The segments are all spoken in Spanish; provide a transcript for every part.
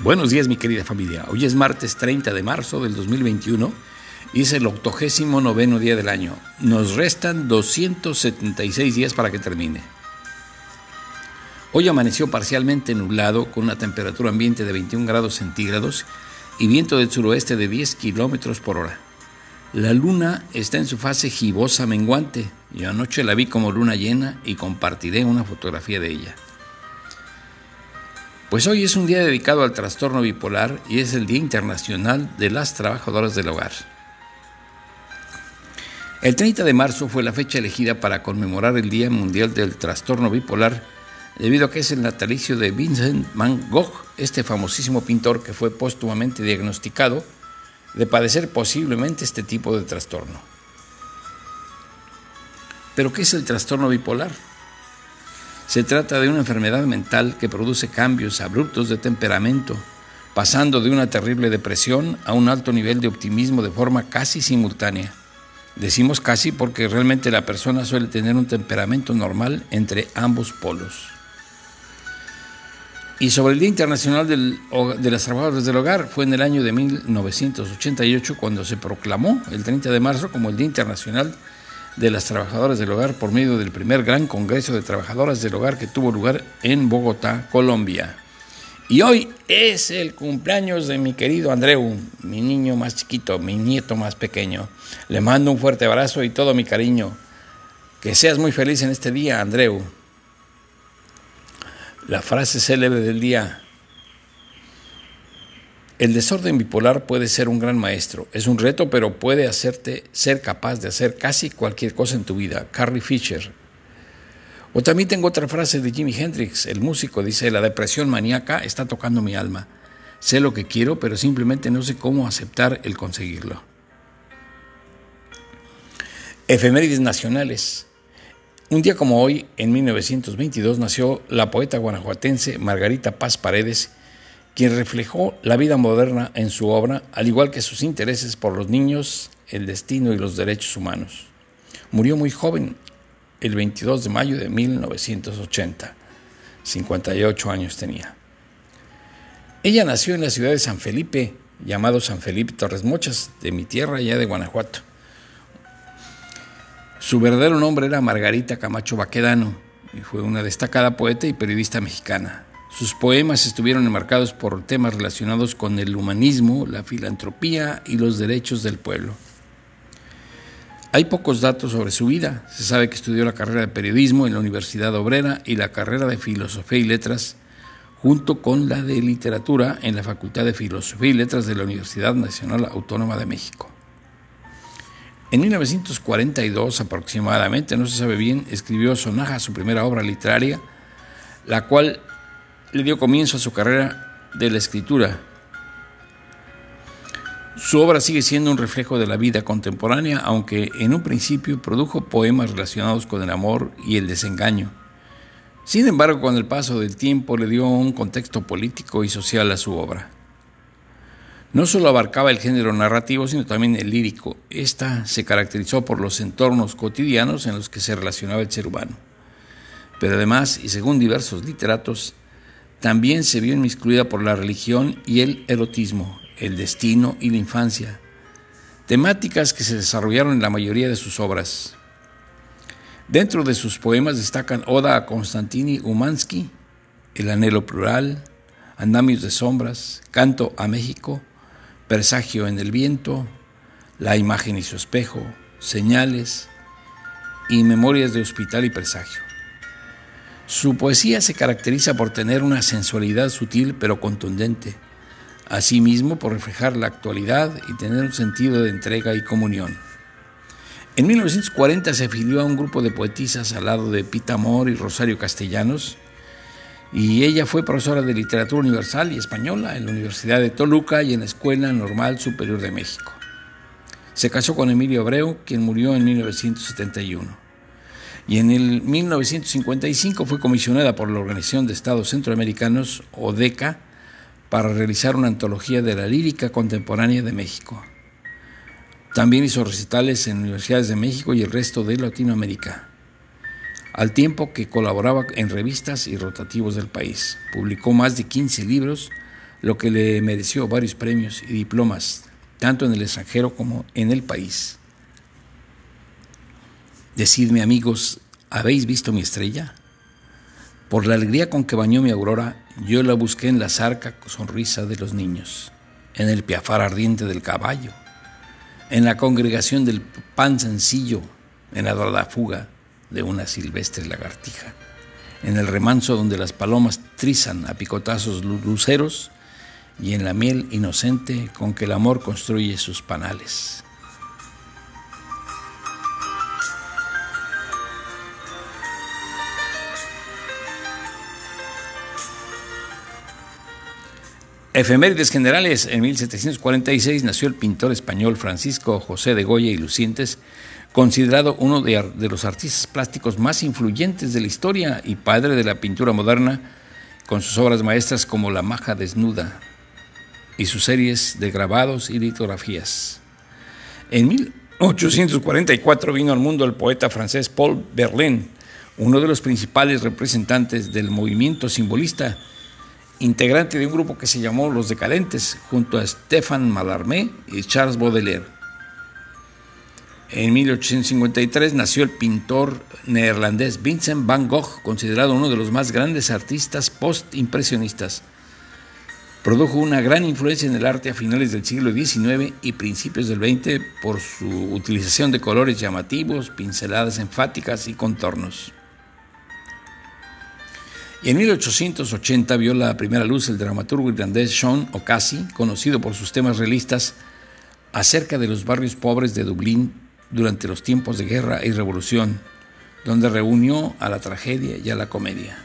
Buenos días mi querida familia. Hoy es martes 30 de marzo del 2021 y es el octogésimo noveno día del año. Nos restan 276 días para que termine. Hoy amaneció parcialmente nublado con una temperatura ambiente de 21 grados centígrados y viento del suroeste de 10 kilómetros por hora. La luna está en su fase gibosa menguante. Yo anoche la vi como luna llena y compartiré una fotografía de ella. Pues hoy es un día dedicado al trastorno bipolar y es el Día Internacional de las Trabajadoras del Hogar. El 30 de marzo fue la fecha elegida para conmemorar el Día Mundial del Trastorno Bipolar debido a que es el natalicio de Vincent van Gogh, este famosísimo pintor que fue póstumamente diagnosticado de padecer posiblemente este tipo de trastorno. Pero ¿qué es el trastorno bipolar? Se trata de una enfermedad mental que produce cambios abruptos de temperamento, pasando de una terrible depresión a un alto nivel de optimismo de forma casi simultánea. Decimos casi porque realmente la persona suele tener un temperamento normal entre ambos polos. Y sobre el Día Internacional de las Trabajadoras del Hogar, fue en el año de 1988 cuando se proclamó el 30 de marzo como el Día Internacional de las Trabajadoras del Hogar por medio del primer gran Congreso de Trabajadoras del Hogar que tuvo lugar en Bogotá, Colombia. Y hoy es el cumpleaños de mi querido Andreu, mi niño más chiquito, mi nieto más pequeño. Le mando un fuerte abrazo y todo mi cariño. Que seas muy feliz en este día, Andreu. La frase célebre del día, el desorden bipolar puede ser un gran maestro. Es un reto, pero puede hacerte ser capaz de hacer casi cualquier cosa en tu vida. Carrie Fisher. O también tengo otra frase de Jimi Hendrix, el músico, dice, la depresión maníaca está tocando mi alma. Sé lo que quiero, pero simplemente no sé cómo aceptar el conseguirlo. Efemérides nacionales. Un día como hoy, en 1922, nació la poeta guanajuatense Margarita Paz Paredes, quien reflejó la vida moderna en su obra, al igual que sus intereses por los niños, el destino y los derechos humanos. Murió muy joven, el 22 de mayo de 1980. 58 años tenía. Ella nació en la ciudad de San Felipe, llamado San Felipe Torres Mochas, de mi tierra, allá de Guanajuato. Su verdadero nombre era Margarita Camacho Baquedano y fue una destacada poeta y periodista mexicana. Sus poemas estuvieron enmarcados por temas relacionados con el humanismo, la filantropía y los derechos del pueblo. Hay pocos datos sobre su vida. Se sabe que estudió la carrera de periodismo en la Universidad Obrera y la carrera de filosofía y letras, junto con la de literatura en la Facultad de Filosofía y Letras de la Universidad Nacional Autónoma de México. En 1942 aproximadamente, no se sabe bien, escribió Sonaja, su primera obra literaria, la cual le dio comienzo a su carrera de la escritura. Su obra sigue siendo un reflejo de la vida contemporánea, aunque en un principio produjo poemas relacionados con el amor y el desengaño. Sin embargo, con el paso del tiempo le dio un contexto político y social a su obra. No solo abarcaba el género narrativo, sino también el lírico. Esta se caracterizó por los entornos cotidianos en los que se relacionaba el ser humano. Pero además, y según diversos literatos, también se vio inmiscuida por la religión y el erotismo, el destino y la infancia, temáticas que se desarrollaron en la mayoría de sus obras. Dentro de sus poemas destacan Oda a Konstantini Umansky, El anhelo plural, Andamios de sombras, Canto a México, Presagio en el viento, La imagen y su espejo, Señales y Memorias de hospital y presagio. Su poesía se caracteriza por tener una sensualidad sutil pero contundente, asimismo por reflejar la actualidad y tener un sentido de entrega y comunión. En 1940 se afilió a un grupo de poetisas al lado de Pita Amor y Rosario Castellanos, y ella fue profesora de literatura universal y española en la Universidad de Toluca y en la Escuela Normal Superior de México. Se casó con Emilio Abreu, quien murió en 1971 y en el 1955 fue comisionada por la Organización de Estados Centroamericanos, ODECA, para realizar una antología de la lírica contemporánea de México. También hizo recitales en universidades de México y el resto de Latinoamérica, al tiempo que colaboraba en revistas y rotativos del país. Publicó más de 15 libros, lo que le mereció varios premios y diplomas, tanto en el extranjero como en el país. Decidme amigos, ¿habéis visto mi estrella? Por la alegría con que bañó mi aurora, yo la busqué en la zarca sonrisa de los niños, en el piafar ardiente del caballo, en la congregación del pan sencillo, en la dorada fuga de una silvestre lagartija, en el remanso donde las palomas trizan a picotazos luceros y en la miel inocente con que el amor construye sus panales. Efemérides generales. En 1746 nació el pintor español Francisco José de Goya y Lucientes, considerado uno de, los artistas plásticos más influyentes de la historia y padre de la pintura moderna, con sus obras maestras como La Maja Desnuda y sus series de grabados y litografías. En 1844 vino al mundo el poeta francés Paul Verlaine, uno de los principales representantes del movimiento simbolista integrante de un grupo que se llamó Los Decadentes, junto a Stéphane Mallarmé y Charles Baudelaire. En 1853 nació el pintor neerlandés Vincent van Gogh, considerado uno de los más grandes artistas post-impresionistas. Produjo una gran influencia en el arte a finales del siglo XIX y principios del XX por su utilización de colores llamativos, pinceladas enfáticas y contornos. Y en 1880 vio la primera luz el dramaturgo irlandés Sean O'Casey, conocido por sus temas realistas acerca de los barrios pobres de Dublín durante los tiempos de guerra y revolución, donde reunió a la tragedia y a la comedia.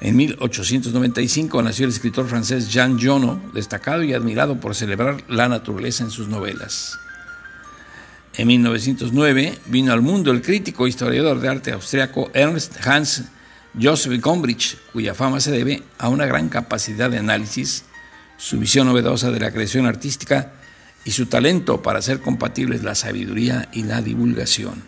En 1895 nació el escritor francés Jean Jono, destacado y admirado por celebrar la naturaleza en sus novelas. En 1909 vino al mundo el crítico e historiador de arte austriaco Ernst Hans Joseph Gombrich, cuya fama se debe a una gran capacidad de análisis, su visión novedosa de la creación artística y su talento para hacer compatibles la sabiduría y la divulgación.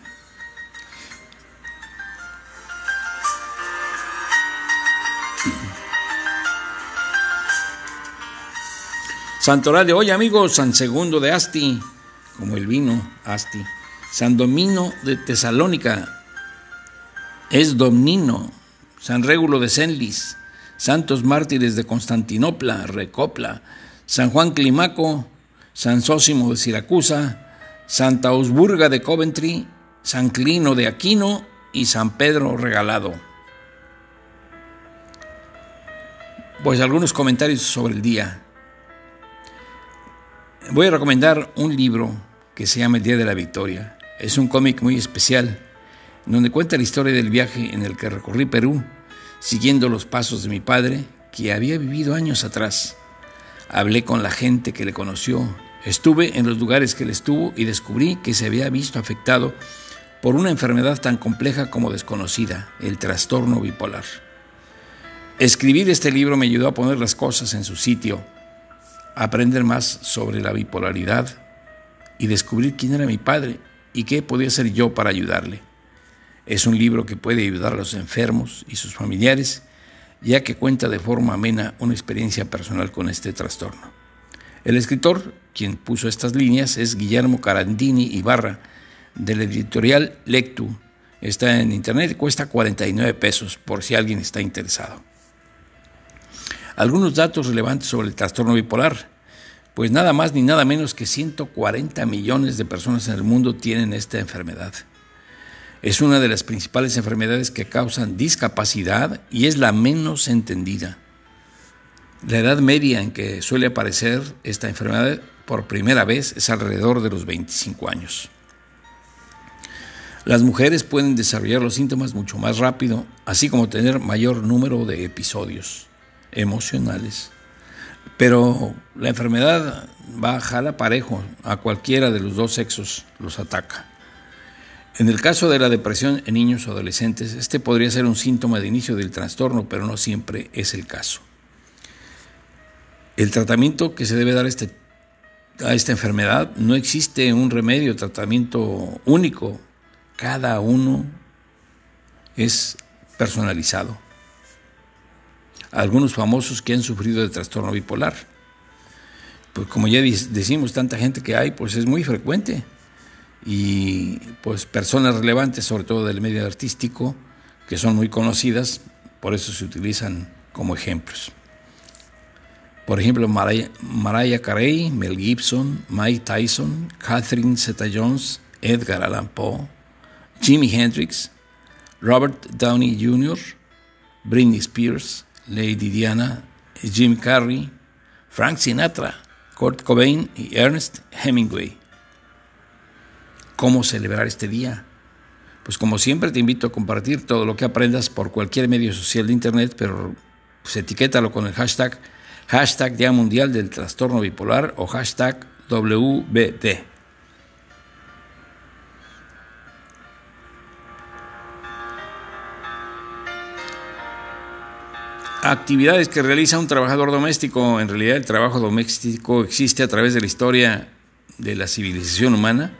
Santoral de hoy, amigos, San Segundo de Asti, como el vino Asti. San Domino de Tesalónica es Domnino, San Régulo de Senlis, Santos Mártires de Constantinopla, Recopla, San Juan Climaco, San Sósimo de Siracusa, Santa Ausburga de Coventry, San Clino de Aquino y San Pedro Regalado. Pues algunos comentarios sobre el día. Voy a recomendar un libro que se llama El Día de la Victoria. Es un cómic muy especial donde cuenta la historia del viaje en el que recorrí Perú, siguiendo los pasos de mi padre, que había vivido años atrás. Hablé con la gente que le conoció, estuve en los lugares que él estuvo y descubrí que se había visto afectado por una enfermedad tan compleja como desconocida, el trastorno bipolar. Escribir este libro me ayudó a poner las cosas en su sitio, a aprender más sobre la bipolaridad y descubrir quién era mi padre y qué podía hacer yo para ayudarle. Es un libro que puede ayudar a los enfermos y sus familiares, ya que cuenta de forma amena una experiencia personal con este trastorno. El escritor, quien puso estas líneas, es Guillermo Carandini Ibarra, del editorial Lectu. Está en internet y cuesta 49 pesos, por si alguien está interesado. Algunos datos relevantes sobre el trastorno bipolar. Pues nada más ni nada menos que 140 millones de personas en el mundo tienen esta enfermedad. Es una de las principales enfermedades que causan discapacidad y es la menos entendida. La edad media en que suele aparecer esta enfermedad por primera vez es alrededor de los 25 años. Las mujeres pueden desarrollar los síntomas mucho más rápido, así como tener mayor número de episodios emocionales. Pero la enfermedad va a parejo, a cualquiera de los dos sexos los ataca. En el caso de la depresión en niños o adolescentes, este podría ser un síntoma de inicio del trastorno, pero no siempre es el caso. El tratamiento que se debe dar a, este, esta enfermedad, no existe un remedio, tratamiento único. Cada uno es personalizado. algunos famosos que han sufrido de trastorno bipolar. Pues como ya decimos, tanta gente que hay, pues es muy frecuente. Y pues personas relevantes, sobre todo del medio artístico, que son muy conocidas, por eso se utilizan como ejemplos. Por ejemplo, Mariah, Carey, Mel Gibson, Mike Tyson, Catherine Zeta-Jones, Edgar Allan Poe, Jimi Hendrix, Robert Downey Jr., Britney Spears, Lady Diana, Jim Carrey, Frank Sinatra, Kurt Cobain y Ernest Hemingway. ¿Cómo celebrar este día? Pues como siempre te invito a compartir todo lo que aprendas por cualquier medio social de Internet, pero pues etiquétalo con el hashtag Día Mundial del Trastorno Bipolar o hashtag WBT. Actividades que realiza un trabajador doméstico. En realidad el trabajo doméstico existe a través de la historia de la civilización humana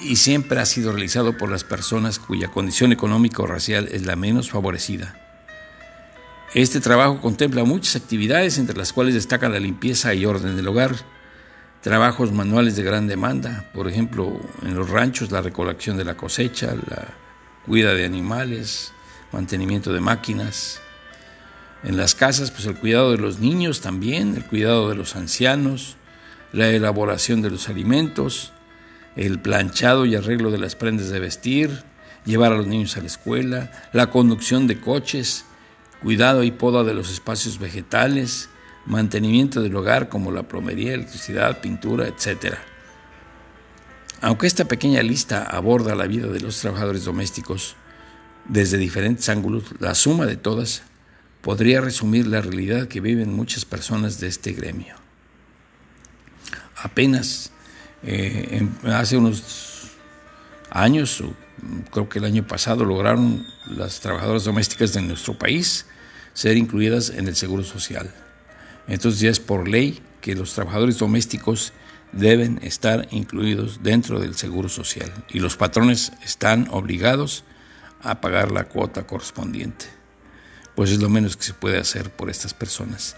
y siempre ha sido realizado por las personas cuya condición económica o racial es la menos favorecida. Este trabajo contempla muchas actividades, entre las cuales destaca la limpieza y orden del hogar, trabajos manuales de gran demanda, por ejemplo, en los ranchos la recolección de la cosecha, la cuida de animales, mantenimiento de máquinas, en las casas pues el cuidado de los niños también, el cuidado de los ancianos, la elaboración de los alimentos, el planchado y arreglo de las prendas de vestir, llevar a los niños a la escuela, la conducción de coches, cuidado y poda de los espacios vegetales, mantenimiento del hogar como la plomería, electricidad, pintura, etc. Aunque esta pequeña lista aborda la vida de los trabajadores domésticos desde diferentes ángulos, la suma de todas podría resumir la realidad que viven muchas personas de este gremio. Apenas eh, hace unos años, creo que el año pasado, lograron las trabajadoras domésticas de nuestro país ser incluidas en el Seguro Social. Entonces ya es por ley que los trabajadores domésticos deben estar incluidos dentro del Seguro Social y los patrones están obligados a pagar la cuota correspondiente. Pues es lo menos que se puede hacer por estas personas.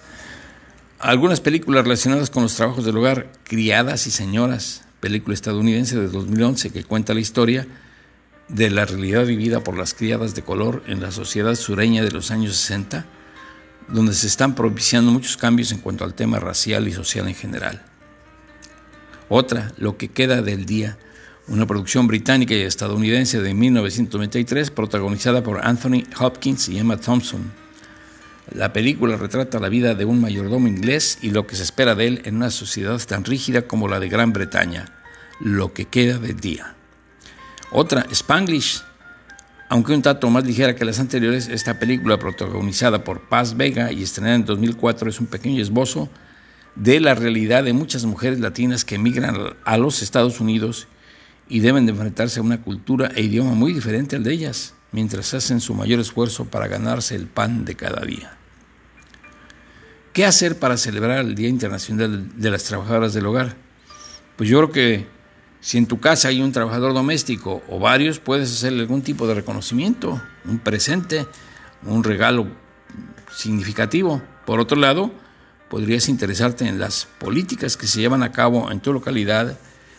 Algunas películas relacionadas con los trabajos del hogar, Criadas y Señoras, película estadounidense de 2011 que cuenta la historia de la realidad vivida por las criadas de color en la sociedad sureña de los años 60, donde se están propiciando muchos cambios en cuanto al tema racial y social en general. Otra, Lo que queda del día, una producción británica y estadounidense de 1993 protagonizada por Anthony Hopkins y Emma Thompson. La película retrata la vida de un mayordomo inglés y lo que se espera de él en una sociedad tan rígida como la de Gran Bretaña, lo que queda del día. Otra, Spanglish. Aunque un tanto más ligera que las anteriores, esta película protagonizada por Paz Vega y estrenada en 2004 es un pequeño esbozo de la realidad de muchas mujeres latinas que emigran a los Estados Unidos y deben de enfrentarse a una cultura e idioma muy diferente al de ellas, mientras hacen su mayor esfuerzo para ganarse el pan de cada día. ¿Qué hacer para celebrar el Día Internacional de las Trabajadoras del Hogar? Pues yo creo que si en tu casa hay un trabajador doméstico o varios, puedes hacerle algún tipo de reconocimiento, un presente, un regalo significativo. Por otro lado, podrías interesarte en las políticas que se llevan a cabo en tu localidad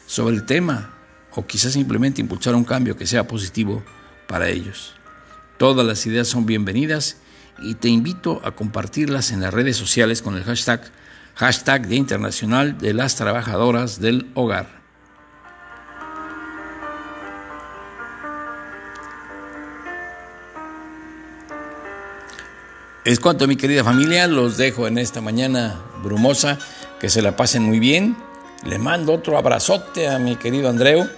sobre el tema o quizás simplemente impulsar un cambio que sea positivo para ellos. Todas las ideas son bienvenidas y te invito a compartirlas en las redes sociales con el hashtag hashtag Día Internacional de las Trabajadoras del Hogar. Es cuanto, mi querida familia. Los dejo en esta mañana brumosa. Que se la pasen muy bien. Le mando otro abrazote a mi querido Andreu.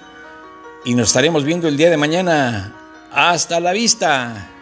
Y nos estaremos viendo el día de mañana. Hasta la vista.